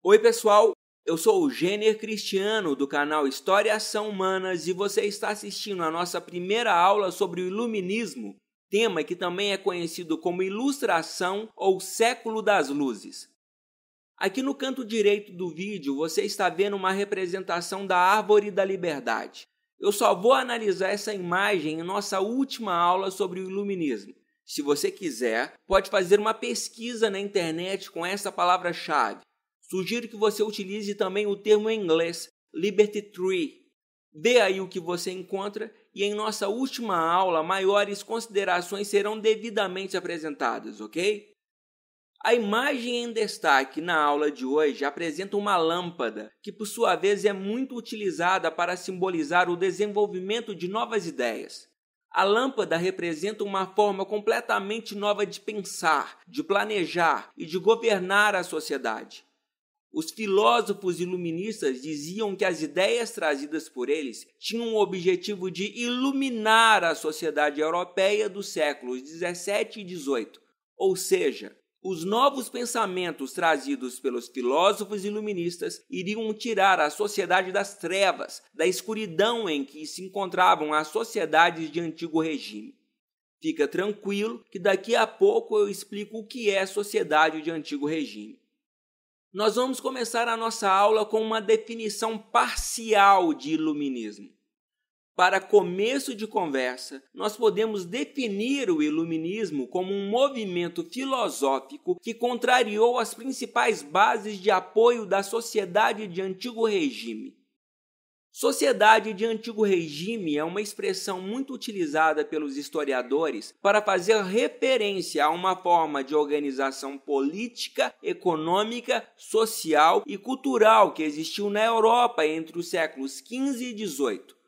Oi, pessoal. Eu sou o Gêner Cristiano do canal História Ação Humanas e você está assistindo a nossa primeira aula sobre o Iluminismo, tema que também é conhecido como Ilustração ou Século das Luzes. Aqui no canto direito do vídeo você está vendo uma representação da Árvore da Liberdade. Eu só vou analisar essa imagem em nossa última aula sobre o Iluminismo. Se você quiser, pode fazer uma pesquisa na internet com essa palavra-chave. Sugiro que você utilize também o termo em inglês Liberty Tree. Dê aí o que você encontra e em nossa última aula maiores considerações serão devidamente apresentadas, ok? A imagem em destaque na aula de hoje apresenta uma lâmpada, que por sua vez é muito utilizada para simbolizar o desenvolvimento de novas ideias. A lâmpada representa uma forma completamente nova de pensar, de planejar e de governar a sociedade. Os filósofos iluministas diziam que as ideias trazidas por eles tinham o objetivo de iluminar a sociedade europeia dos séculos 17 e 18, ou seja, os novos pensamentos trazidos pelos filósofos iluministas iriam tirar a sociedade das trevas, da escuridão em que se encontravam as sociedades de antigo regime. Fica tranquilo que daqui a pouco eu explico o que é sociedade de antigo regime. Nós vamos começar a nossa aula com uma definição parcial de iluminismo. Para começo de conversa, nós podemos definir o iluminismo como um movimento filosófico que contrariou as principais bases de apoio da sociedade de antigo regime, Sociedade de antigo regime é uma expressão muito utilizada pelos historiadores para fazer referência a uma forma de organização política, econômica, social e cultural que existiu na Europa entre os séculos XV e XVIII.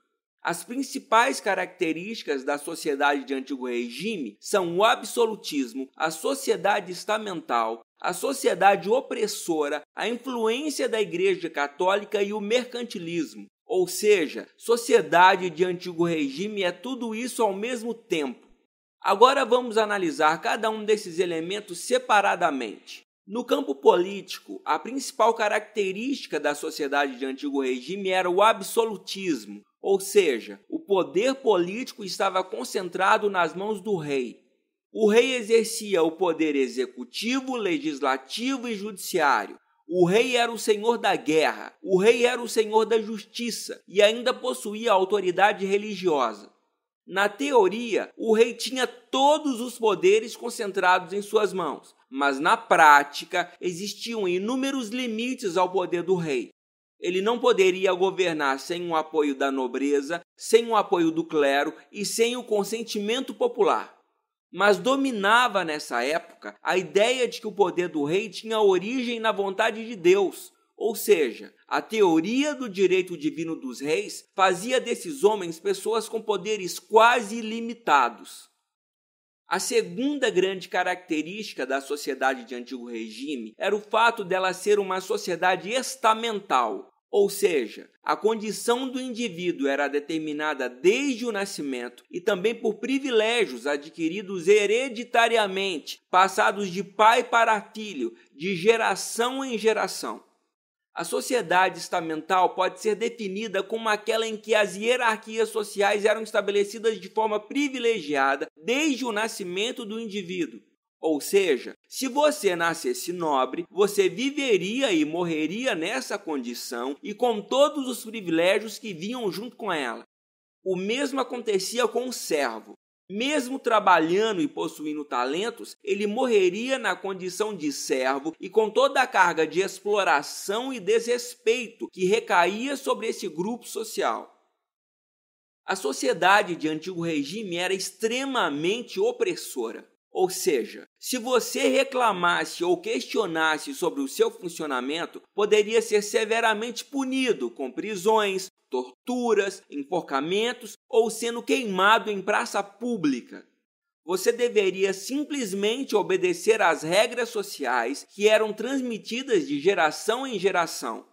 As principais características da sociedade de antigo regime são o absolutismo, a sociedade estamental, a sociedade opressora, a influência da Igreja Católica e o mercantilismo, ou seja, sociedade de antigo regime é tudo isso ao mesmo tempo. Agora vamos analisar cada um desses elementos separadamente. No campo político, a principal característica da sociedade de antigo regime era o absolutismo, ou seja, o poder político estava concentrado nas mãos do rei. O rei exercia o poder executivo, legislativo e judiciário, o rei era o senhor da guerra, o rei era o senhor da justiça e ainda possuía autoridade religiosa. Na teoria, o rei tinha todos os poderes concentrados em suas mãos, mas na prática existiam inúmeros limites ao poder do rei. Ele não poderia governar sem o apoio da nobreza, sem o apoio do clero e sem o consentimento popular mas dominava nessa época a ideia de que o poder do rei tinha origem na vontade de Deus, ou seja, a teoria do direito divino dos reis fazia desses homens pessoas com poderes quase ilimitados. A segunda grande característica da sociedade de antigo regime era o fato dela ser uma sociedade estamental, ou seja, a condição do indivíduo era determinada desde o nascimento e também por privilégios adquiridos hereditariamente, passados de pai para filho, de geração em geração. A sociedade estamental pode ser definida como aquela em que as hierarquias sociais eram estabelecidas de forma privilegiada desde o nascimento do indivíduo ou seja, se você nascesse nobre, você viveria e morreria nessa condição e com todos os privilégios que vinham junto com ela. O mesmo acontecia com o servo. Mesmo trabalhando e possuindo talentos, ele morreria na condição de servo e com toda a carga de exploração e desrespeito que recaía sobre esse grupo social. A sociedade de antigo regime era extremamente opressora. Ou seja, se você reclamasse ou questionasse sobre o seu funcionamento, poderia ser severamente punido com prisões, torturas, enforcamentos ou sendo queimado em praça pública. Você deveria simplesmente obedecer às regras sociais que eram transmitidas de geração em geração.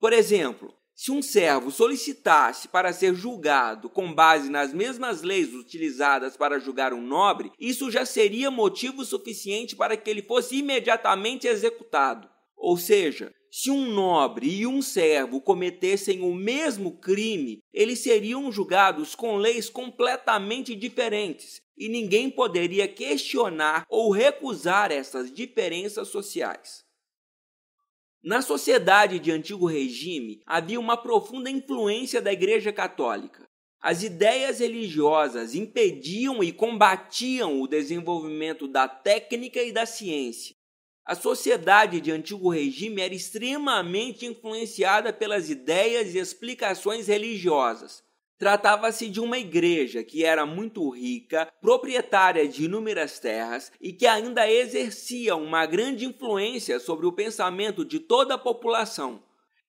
Por exemplo, se um servo solicitasse para ser julgado com base nas mesmas leis utilizadas para julgar um nobre, isso já seria motivo suficiente para que ele fosse imediatamente executado. Ou seja, Se um nobre e um servo cometessem o mesmo crime, eles seriam julgados com leis completamente diferentes e ninguém poderia questionar ou recusar essas diferenças sociais. Na sociedade de antigo regime havia uma profunda influência da Igreja Católica. As ideias religiosas impediam e combatiam o desenvolvimento da técnica e da ciência. A sociedade de antigo regime era extremamente influenciada pelas ideias e explicações religiosas. Tratava-se de uma igreja que era muito rica, proprietária de inúmeras terras e que ainda exercia uma grande influência sobre o pensamento de toda a população.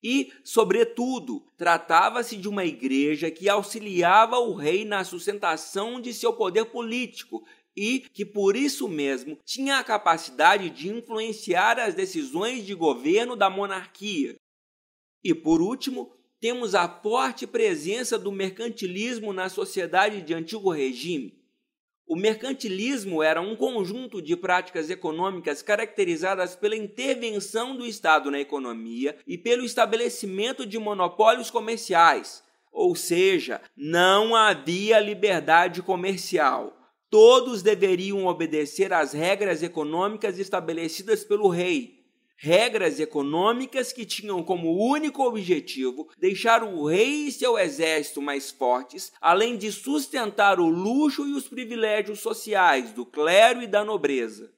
E, sobretudo, tratava-se de uma igreja que auxiliava o rei na sustentação de seu poder político e que, por isso mesmo, tinha a capacidade de influenciar as decisões de governo da monarquia. E, por último, temos a forte presença do mercantilismo na sociedade de antigo regime. O mercantilismo era um conjunto de práticas econômicas caracterizadas pela intervenção do Estado na economia e pelo estabelecimento de monopólios comerciais, ou seja, não havia liberdade comercial. Todos deveriam obedecer às regras econômicas estabelecidas pelo rei, regras econômicas que tinham como único objetivo deixar o rei e seu exército mais fortes, além de sustentar o luxo e os privilégios sociais do clero e da nobreza.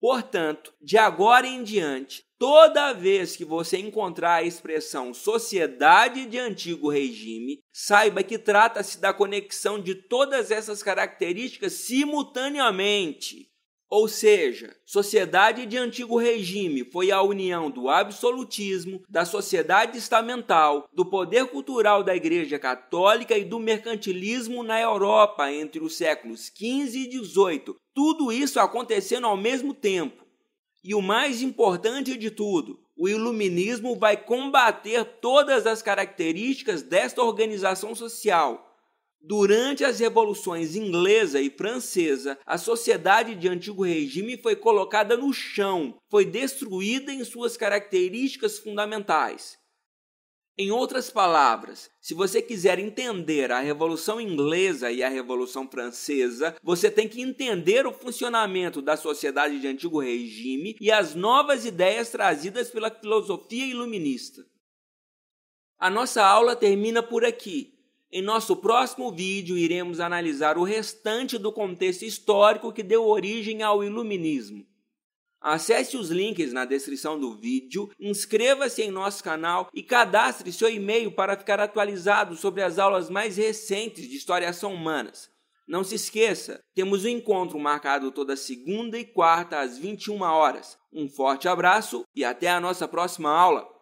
Portanto, de agora em diante, toda vez que você encontrar a expressão sociedade de antigo regime, saiba que trata-se da conexão de todas essas características simultaneamente ou seja, sociedade de antigo regime foi a união do absolutismo, da sociedade estamental, do poder cultural da Igreja Católica e do mercantilismo na Europa entre os séculos XV e XVIII. Tudo isso acontecendo ao mesmo tempo. E o mais importante de tudo, o iluminismo vai combater todas as características desta organização social Durante as revoluções inglesa e francesa, a sociedade de antigo regime foi colocada no chão, foi destruída em suas características fundamentais. Em outras palavras, se você quiser entender a Revolução Inglesa e a Revolução Francesa, você tem que entender o funcionamento da sociedade de antigo regime e as novas ideias trazidas pela filosofia iluminista. A nossa aula termina por aqui. Em nosso próximo vídeo, iremos analisar o restante do contexto histórico que deu origem ao Iluminismo. Acesse os links na descrição do vídeo, inscreva-se em nosso canal e cadastre seu e-mail para ficar atualizado sobre as aulas mais recentes de Historiação Humanas. Não se esqueça, temos um encontro marcado toda segunda e quarta às 21 horas. Um forte abraço e até a nossa próxima aula!